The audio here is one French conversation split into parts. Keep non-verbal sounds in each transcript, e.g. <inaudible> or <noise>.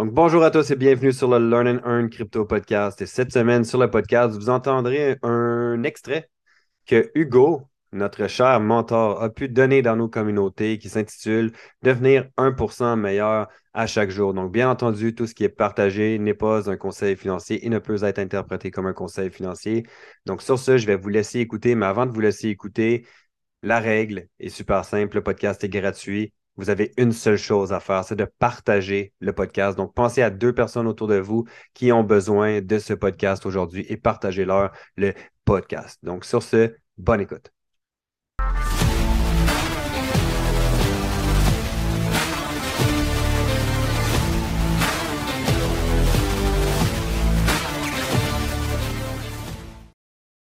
Donc, bonjour à tous et bienvenue sur le Learn and Earn Crypto Podcast. Et cette semaine, sur le podcast, vous entendrez un extrait que Hugo, notre cher mentor, a pu donner dans nos communautés qui s'intitule Devenir 1% meilleur à chaque jour. Donc, bien entendu, tout ce qui est partagé n'est pas un conseil financier et ne peut être interprété comme un conseil financier. Donc, sur ce, je vais vous laisser écouter, mais avant de vous laisser écouter, la règle est super simple. Le podcast est gratuit vous avez une seule chose à faire, c'est de partager le podcast. Donc, pensez à deux personnes autour de vous qui ont besoin de ce podcast aujourd'hui et partagez-leur le podcast. Donc, sur ce, bonne écoute.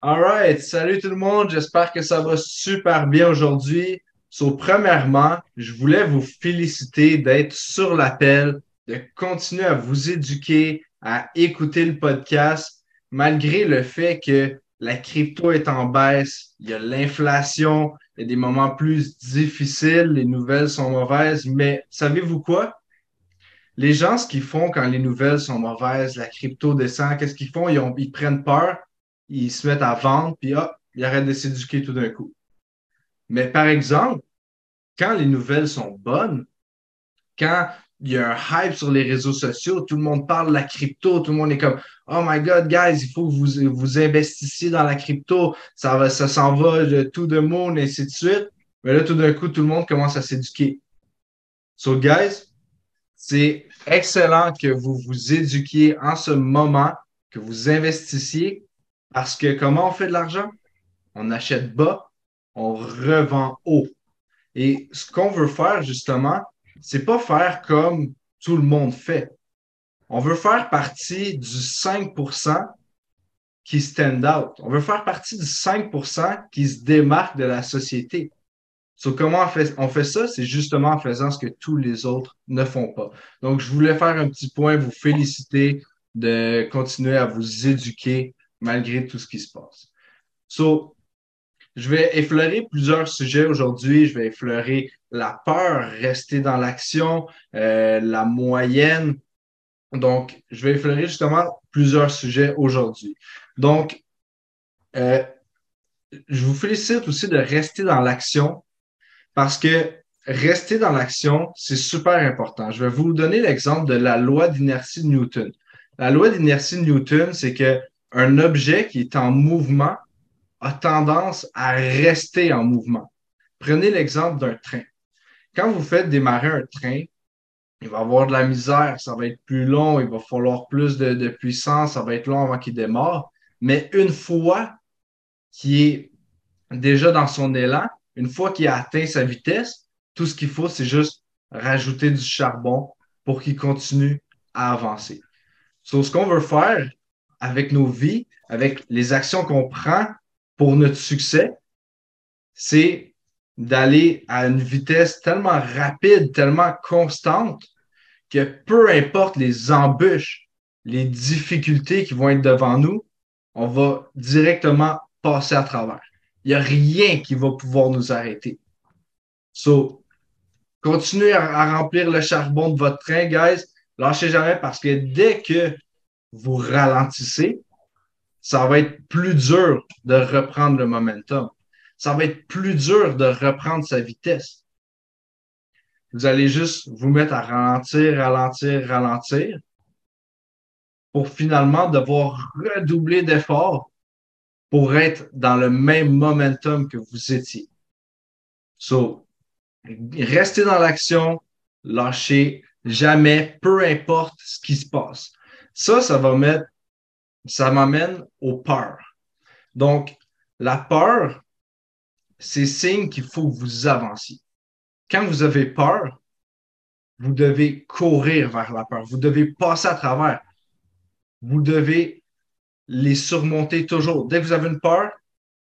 All right, salut tout le monde, j'espère que ça va super bien aujourd'hui. So, premièrement, je voulais vous féliciter d'être sur l'appel, de continuer à vous éduquer, à écouter le podcast, malgré le fait que la crypto est en baisse, il y a l'inflation, il y a des moments plus difficiles, les nouvelles sont mauvaises, mais savez-vous quoi? Les gens, ce qu'ils font quand les nouvelles sont mauvaises, la crypto descend, qu'est-ce qu'ils font? Ils, ils prennent peur, ils se mettent à vendre, puis hop, ils arrêtent de s'éduquer tout d'un coup. Mais par exemple, quand les nouvelles sont bonnes, quand il y a un hype sur les réseaux sociaux, tout le monde parle de la crypto, tout le monde est comme Oh my God, guys, il faut que vous, vous investissiez dans la crypto, ça, va, ça s'en va de tout de monde, et ainsi de suite. Mais là, tout d'un coup, tout le monde commence à s'éduquer. So, guys, c'est excellent que vous vous éduquiez en ce moment, que vous investissiez, parce que comment on fait de l'argent? On achète bas, on revend haut. Et ce qu'on veut faire, justement, c'est pas faire comme tout le monde fait. On veut faire partie du 5% qui stand out. On veut faire partie du 5% qui se démarque de la société. So, comment on fait, on fait ça? C'est justement en faisant ce que tous les autres ne font pas. Donc, je voulais faire un petit point, vous féliciter de continuer à vous éduquer malgré tout ce qui se passe. So, je vais effleurer plusieurs sujets aujourd'hui. Je vais effleurer la peur, rester dans l'action, euh, la moyenne. Donc, je vais effleurer justement plusieurs sujets aujourd'hui. Donc, euh, je vous félicite aussi de rester dans l'action parce que rester dans l'action, c'est super important. Je vais vous donner l'exemple de la loi d'inertie de Newton. La loi d'inertie de Newton, c'est que un objet qui est en mouvement a tendance à rester en mouvement. Prenez l'exemple d'un train. Quand vous faites démarrer un train, il va avoir de la misère, ça va être plus long, il va falloir plus de, puissance, ça va être long avant qu'il démarre. Mais une fois qu'il est déjà dans son élan, une fois qu'il a atteint sa vitesse, tout ce qu'il faut, c'est juste rajouter du charbon pour qu'il continue à avancer. So, ce qu'on veut faire avec nos vies, avec les actions qu'on prend, pour notre succès, c'est d'aller à une vitesse tellement rapide, tellement constante, que peu importe les embûches, les difficultés qui vont être devant nous, on va directement passer à travers. Il n'y a rien qui va pouvoir nous arrêter. So, continuez à, remplir le charbon de votre train, guys. Lâchez jamais parce que dès que vous ralentissez, ça va être plus dur de reprendre le momentum. Ça va être plus dur de reprendre sa vitesse. Vous allez juste vous mettre à ralentir, ralentir, ralentir pour finalement devoir redoubler d'efforts pour être dans le même momentum que vous étiez. So, restez dans l'action, lâchez jamais, peu importe ce qui se passe. Ça, ça va mettre ça m'amène aux peurs. Donc, la peur, c'est signe qu'il faut que vous avanciez. Quand vous avez peur, vous devez courir vers la peur. Vous devez passer à travers. Vous devez les surmonter toujours. Dès que vous avez une peur,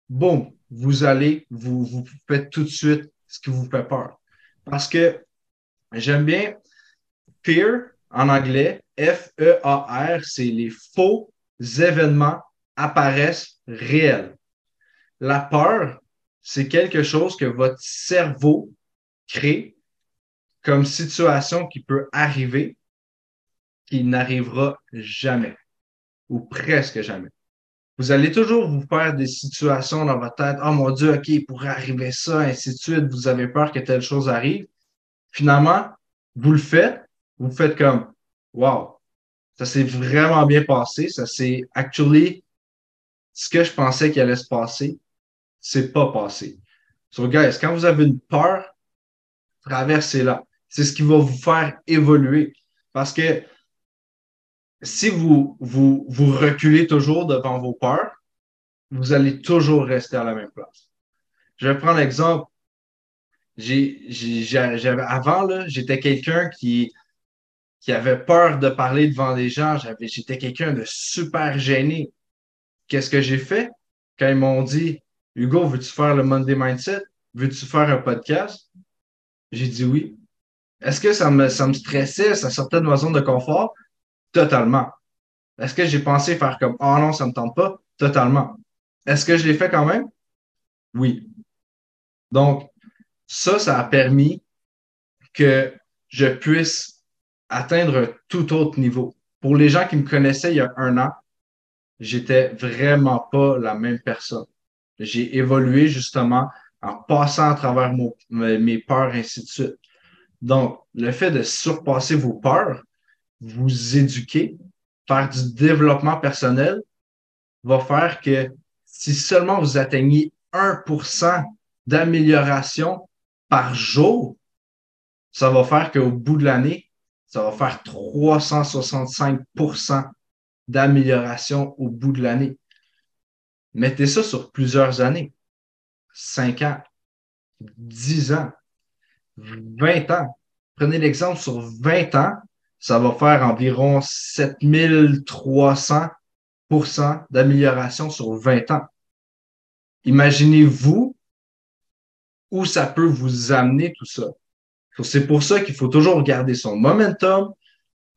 boum, vous allez, vous, faites tout de suite ce qui vous fait peur. Parce que j'aime bien fear en anglais, F-E-A-R, c'est les faux événements apparaissent réels. La peur, c'est quelque chose que votre cerveau crée comme situation qui peut arriver qui n'arrivera jamais ou presque jamais. Vous allez toujours vous faire des situations dans votre tête. Oh mon Dieu, OK, il pourrait arriver ça, ainsi de suite. Vous avez peur que telle chose arrive. Finalement, vous le faites. Vous faites comme, wow, ça s'est vraiment bien passé. Ça s'est actually ce que je pensais qu'il allait se passer, c'est pas passé. So, guys, quand vous avez une peur, traversez-la. C'est ce qui va vous faire évoluer. Parce que si vous, vous, reculez toujours devant vos peurs, vous allez toujours rester à la même place. Je vais prendre l'exemple. j'avais, avant, là, j'étais quelqu'un qui, qui avait peur de parler devant des gens. J'avais, j'étais quelqu'un de super gêné. Qu'est-ce que j'ai fait? Quand ils m'ont dit, Hugo, veux-tu faire le Monday Mindset? Veux-tu faire un podcast? J'ai dit oui. Est-ce que ça me, ça me stressait? Ça sortait de ma zone de confort? Totalement. Est-ce que j'ai pensé faire comme Oh non, ça ne me tente pas? Totalement. Est-ce que je l'ai fait quand même? Oui. Donc, ça, ça a permis que je puisse atteindre un tout autre niveau. Pour les gens qui me connaissaient il y a un an, j'étais vraiment pas la même personne. J'ai évolué justement en passant à travers mes peurs, ainsi de suite. Donc, le fait de surpasser vos peurs, vous éduquer, faire du développement personnel, va faire que si seulement vous atteignez 1% d'amélioration par jour, ça va faire qu'au bout de l'année, ça va faire 365% d'amélioration au bout de l'année. Mettez ça sur plusieurs années. 5 ans, 10 ans, 20 ans. Prenez l'exemple sur 20 ans, ça va faire environ 7300% d'amélioration sur 20 ans. Imaginez-vous où ça peut vous amener tout ça. C'est pour ça qu'il faut toujours garder son momentum,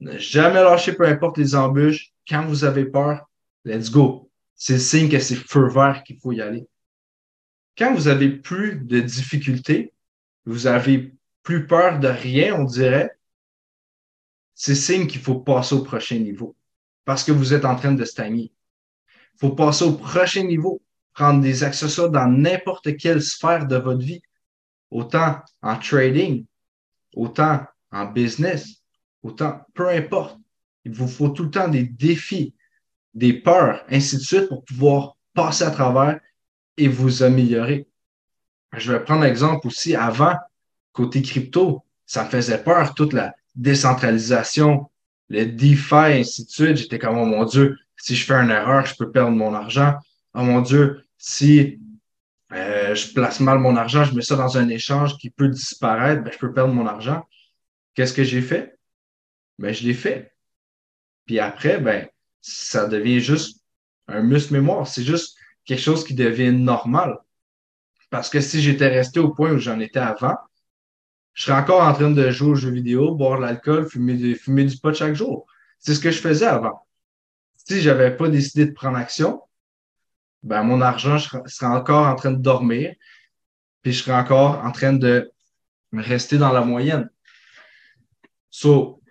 ne jamais lâcher peu importe les embûches. Quand vous avez peur, let's go. C'est le signe que c'est feu vert qu'il faut y aller. Quand vous avez plus de difficultés, vous avez plus peur de rien, on dirait, c'est signe qu'il faut passer au prochain niveau parce que vous êtes en train de stagner. Il faut passer au prochain niveau, prendre des accessoires dans n'importe quelle sphère de votre vie, autant en trading, autant en business, autant, peu importe. Il vous faut tout le temps des défis, des peurs, ainsi de suite, pour pouvoir passer à travers et vous améliorer. Je vais prendre l'exemple aussi avant, côté crypto, ça me faisait peur, toute la décentralisation, le DeFi, ainsi de suite. J'étais comme, oh mon Dieu, si je fais une erreur, je peux perdre mon argent. Oh mon Dieu, si euh, je place mal mon argent, je mets ça dans un échange qui peut disparaître, ben, je peux perdre mon argent. Qu'est-ce que j'ai fait? Ben, je l'ai fait. Puis après, ben, ça devient juste un muscle mémoire. C'est juste quelque chose qui devient normal. Parce que si j'étais resté au point où j'en étais avant, je serais encore en train de jouer aux jeux vidéo, boire de l'alcool, fumer, fumer du pot chaque jour. C'est ce que je faisais avant. Si j'avais pas décidé de prendre action, ben mon argent serait encore en train de dormir, puis je serais encore en train de rester dans la moyenne. So,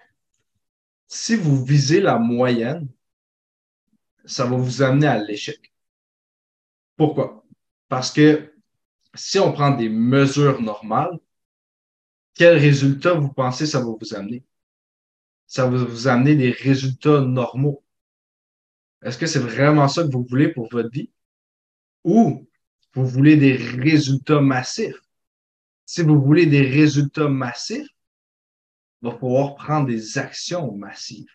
si vous visez la moyenne, ça va vous amener à l'échec. Pourquoi? Parce que si on prend des mesures normales, quel résultat vous pensez ça va vous amener? Ça va vous amener des résultats normaux. Est-ce que c'est vraiment ça que vous voulez pour votre vie? Ou vous voulez des résultats massifs? Si vous voulez des résultats massifs, il va falloir prendre des actions massives.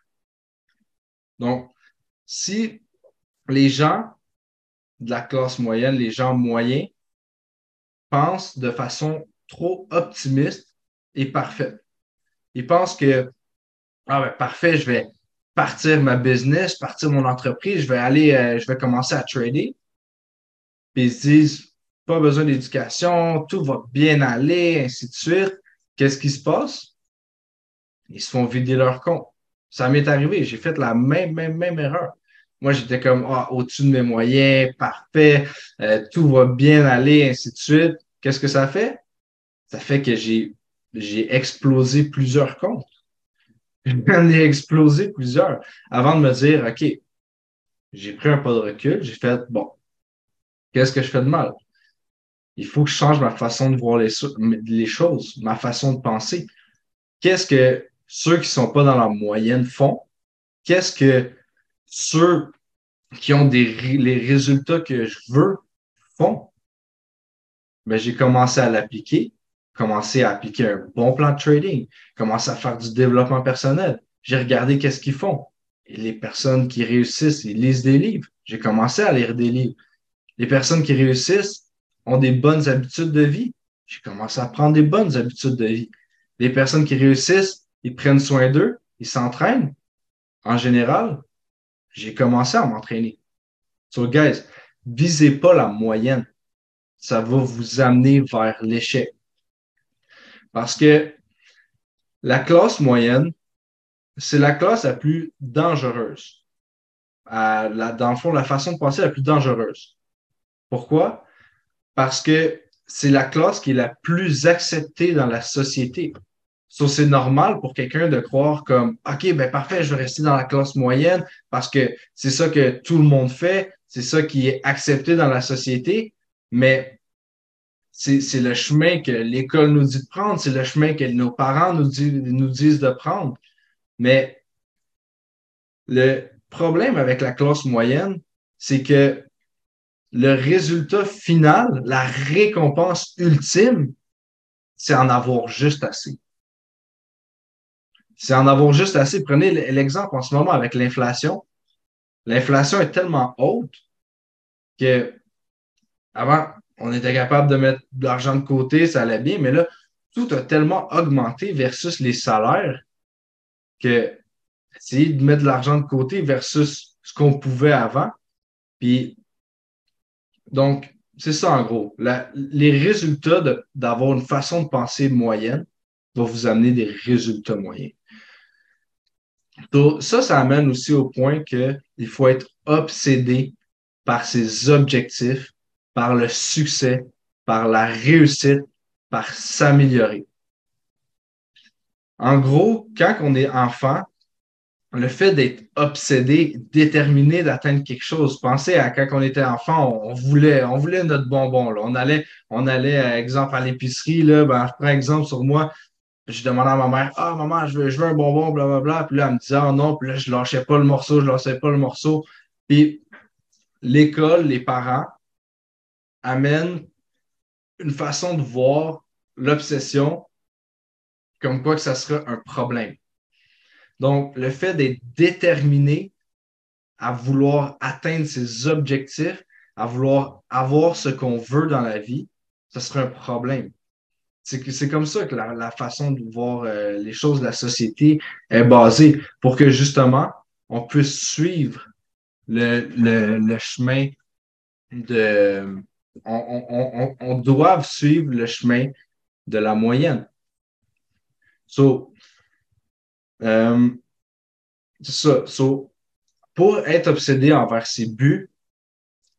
Donc, si les gens de la classe moyenne, les gens moyens, pensent de façon trop optimiste et parfaite. Ils pensent que, ah ben, parfait, je vais partir ma business, partir mon entreprise, je vais aller, euh, je vais commencer à trader. Puis ils se disent, pas besoin d'éducation, tout va bien aller, ainsi de suite. Qu'est-ce qui se passe? ils se font vider leur compte. Ça m'est arrivé, j'ai fait la même, même, même erreur. Moi, j'étais comme ah, au-dessus de mes moyens, parfait, euh, tout va bien aller, ainsi de suite. Qu'est-ce que ça fait? Ça fait que j'ai, j'ai explosé plusieurs comptes. <laughs> J'en ai explosé plusieurs avant de me dire, OK, j'ai pris un pas de recul, j'ai fait, bon, qu'est-ce que je fais de mal? Il faut que je change ma façon de voir les, choses, ma façon de penser. Qu'est-ce que ceux qui sont pas dans la moyenne font? Qu'est-ce que ceux qui ont des, les résultats que je veux font? Ben, j'ai commencé à l'appliquer, commencé à appliquer un bon plan de trading, commencé à faire du développement personnel. J'ai regardé qu'est-ce qu'ils font. Les personnes qui réussissent, ils lisent des livres. J'ai commencé à lire des livres. Les personnes qui réussissent ont des bonnes habitudes de vie. J'ai commencé à prendre des bonnes habitudes de vie. Les personnes qui réussissent, ils prennent soin d'eux, ils s'entraînent. En général, j'ai commencé à m'entraîner. So, guys, visez pas la moyenne. Ça va vous amener vers l'échec. Parce que la classe moyenne, c'est la classe la plus dangereuse. dans le fond, la façon de penser la plus dangereuse. Pourquoi? Parce que c'est la classe qui est la plus acceptée dans la société. So, c'est normal pour quelqu'un de croire comme OK, ben parfait, je vais rester dans la classe moyenne parce que c'est ça que tout le monde fait, c'est ça qui est accepté dans la société, mais c'est le chemin que l'école nous dit de prendre, c'est le chemin que nos parents nous, nous disent de prendre. Mais le problème avec la classe moyenne, c'est que le résultat final, la récompense ultime, c'est en avoir juste assez. C'est en avoir juste assez. Prenez l'exemple en ce moment avec l'inflation. L'inflation est tellement haute que avant, on était capable de mettre de l'argent de côté, ça allait bien, mais là, tout a tellement augmenté versus les salaires que essayer de mettre de l'argent de côté versus ce qu'on pouvait avant. Puis, donc, c'est ça en gros. les résultats d'avoir une façon de penser moyenne vont vous amener des résultats moyens. Donc, ça, ça amène aussi au point qu'il faut être obsédé par ses objectifs, par le succès, par la réussite, par s'améliorer. En gros, quand on est enfant, le fait d'être obsédé, déterminé d'atteindre quelque chose. Pensez à quand on était enfant, on, voulait, on voulait notre bonbon. On allait, on allait, exemple, à l'épicerie. Là, ben, je prends exemple sur moi. Je demandais à ma mère, ah, maman, je veux, je veux un bonbon, blablabla. Puis là, elle me disait, ah non, puis là, je lâchais pas le morceau, je lâchais pas le morceau. Puis l'école, les parents amènent une façon de voir l'obsession comme quoi que ça sera un problème. Donc, le fait d'être déterminé à vouloir atteindre ses objectifs, à vouloir avoir ce qu'on veut dans la vie, ça sera un problème. C'est comme ça que la, façon de voir euh, les choses de la société est basée pour que justement on puisse suivre le, le, chemin de. On, on, on, doit suivre le chemin de la moyenne. So, euh, c'est ça. So, pour être obsédé envers ses buts,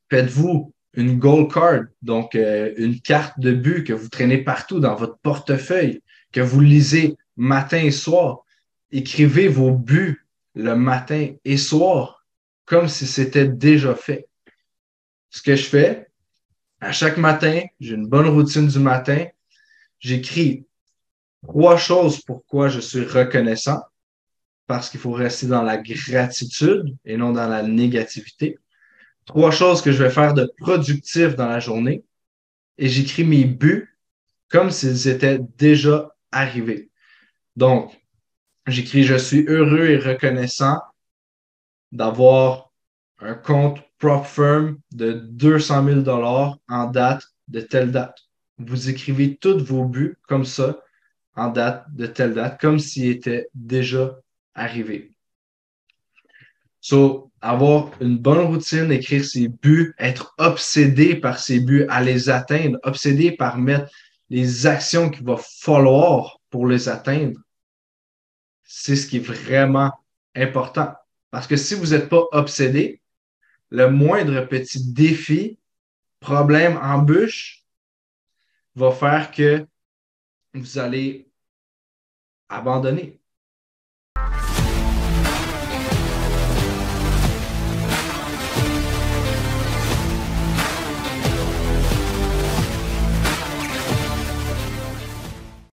faites-vous une goal card, donc euh, une carte de but que vous traînez partout dans votre portefeuille, que vous lisez matin et soir. Écrivez vos buts le matin et soir, comme si c'était déjà fait. Ce que je fais, à chaque matin, j'ai une bonne routine du matin. J'écris trois choses pourquoi je suis reconnaissant, parce qu'il faut rester dans la gratitude et non dans la négativité. Trois choses que je vais faire de productif dans la journée. Et j'écris mes buts comme s'ils étaient déjà arrivés. Donc, j'écris Je suis heureux et reconnaissant d'avoir un compte prop firm de 200 000 dollars en date de telle date. Vous écrivez tous vos buts comme ça en date de telle date, comme s'il était déjà arrivé. So, avoir une bonne routine, écrire ses buts, être obsédé par ses buts, à les atteindre, obsédé par mettre les actions qu'il va falloir pour les atteindre, c'est ce qui est vraiment important. Parce que si vous n'êtes pas obsédé, le moindre petit défi, problème, embûche, va faire que vous allez abandonner.